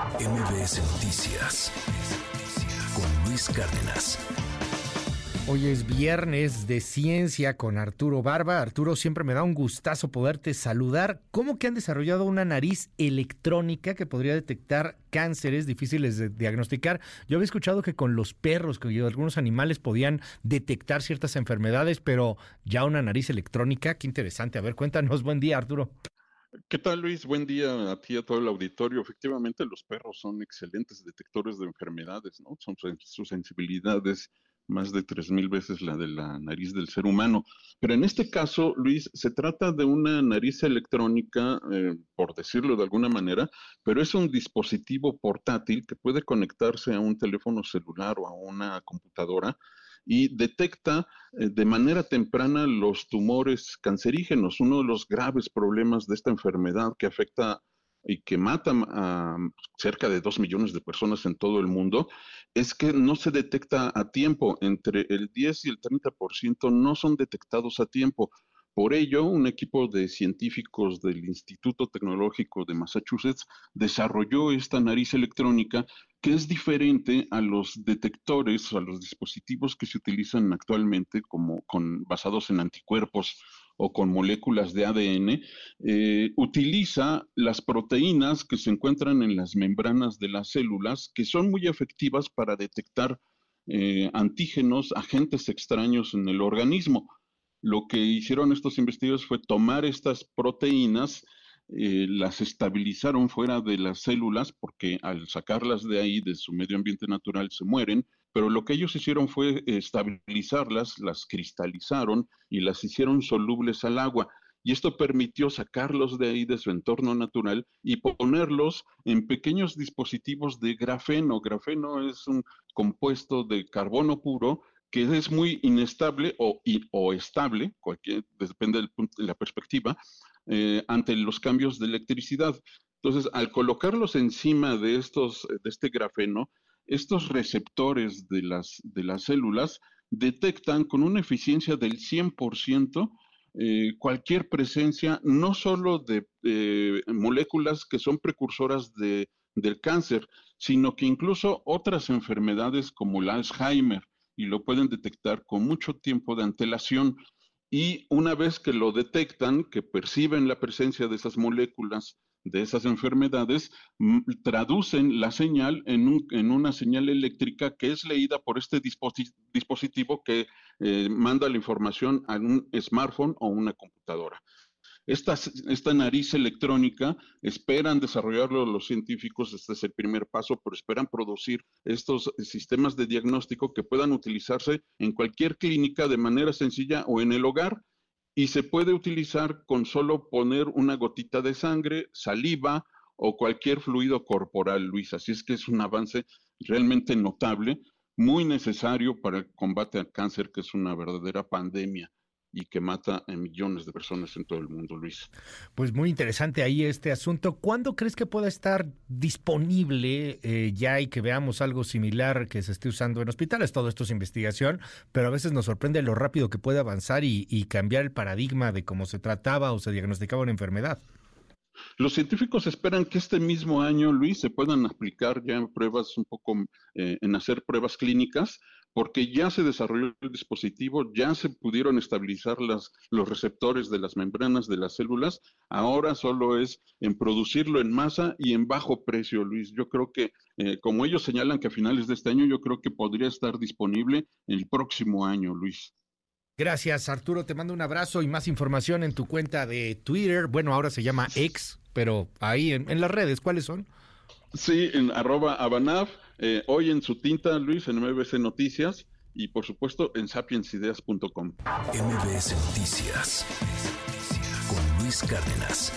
MBS Noticias con Luis Cárdenas. Hoy es viernes de ciencia con Arturo Barba. Arturo, siempre me da un gustazo poderte saludar. ¿Cómo que han desarrollado una nariz electrónica que podría detectar cánceres difíciles de diagnosticar? Yo había escuchado que con los perros, que algunos animales podían detectar ciertas enfermedades, pero ya una nariz electrónica, qué interesante. A ver, cuéntanos. Buen día, Arturo. ¿Qué tal, Luis? Buen día a ti y a todo el auditorio. Efectivamente, los perros son excelentes detectores de enfermedades, ¿no? Son sus sensibilidades más de tres mil veces la de la nariz del ser humano. Pero en este caso, Luis, se trata de una nariz electrónica, eh, por decirlo de alguna manera, pero es un dispositivo portátil que puede conectarse a un teléfono celular o a una computadora y detecta eh, de manera temprana los tumores cancerígenos. Uno de los graves problemas de esta enfermedad que afecta y que mata a cerca de dos millones de personas en todo el mundo, es que no se detecta a tiempo. Entre el 10 y el 30% no son detectados a tiempo. Por ello, un equipo de científicos del Instituto Tecnológico de Massachusetts desarrolló esta nariz electrónica que es diferente a los detectores, a los dispositivos que se utilizan actualmente como basados en anticuerpos o con moléculas de ADN, eh, utiliza las proteínas que se encuentran en las membranas de las células, que son muy efectivas para detectar eh, antígenos, agentes extraños en el organismo. Lo que hicieron estos investigadores fue tomar estas proteínas, eh, las estabilizaron fuera de las células porque al sacarlas de ahí, de su medio ambiente natural, se mueren, pero lo que ellos hicieron fue estabilizarlas, las cristalizaron y las hicieron solubles al agua. Y esto permitió sacarlos de ahí de su entorno natural y ponerlos en pequeños dispositivos de grafeno. Grafeno es un compuesto de carbono puro que es muy inestable o, o estable, cualquier, depende de la perspectiva, eh, ante los cambios de electricidad. Entonces, al colocarlos encima de, estos, de este grafeno, estos receptores de las, de las células detectan con una eficiencia del 100% eh, cualquier presencia, no solo de moléculas que son precursoras de, del cáncer, sino que incluso otras enfermedades como el Alzheimer, y lo pueden detectar con mucho tiempo de antelación. Y una vez que lo detectan, que perciben la presencia de esas moléculas, de esas enfermedades, traducen la señal en, una señal eléctrica que es leída por este dispositivo que eh, manda la información a un smartphone o una computadora. Esta, nariz electrónica esperan desarrollarlo los científicos, este es el primer paso, pero esperan producir estos sistemas de diagnóstico que puedan utilizarse en cualquier clínica de manera sencilla o en el hogar y se puede utilizar con solo poner una gotita de sangre, saliva o cualquier fluido corporal, Luis. Así es que es un avance realmente notable, muy necesario para el combate al cáncer, que es una verdadera pandemia y que mata a millones de personas en todo el mundo, Luis. Pues muy interesante ahí este asunto. ¿Cuándo crees que pueda estar disponible eh, ya y que veamos algo similar que se esté usando en hospitales? Todo esto es investigación, pero a veces nos sorprende lo rápido que puede avanzar y, cambiar el paradigma de cómo se trataba o se diagnosticaba una enfermedad. Los científicos esperan que este mismo año, Luis, se puedan aplicar ya en pruebas un poco, eh, en hacer pruebas clínicas porque ya se desarrolló el dispositivo, ya se pudieron estabilizar las, los receptores de las membranas de las células, ahora solo es en producirlo en masa y en bajo precio, Luis. Yo creo que, eh, como ellos señalan que a finales de este año, yo creo que podría estar disponible el próximo año, Luis. Gracias, Arturo. Te mando un abrazo y más información en tu cuenta de Twitter. Bueno, ahora se llama X, pero ahí en, en las redes, ¿cuáles son? Sí, en arroba abanaf, eh, hoy en su tinta, Luis, en MBC Noticias y por supuesto en sapiensideas.com. MBS Noticias con Luis Cárdenas.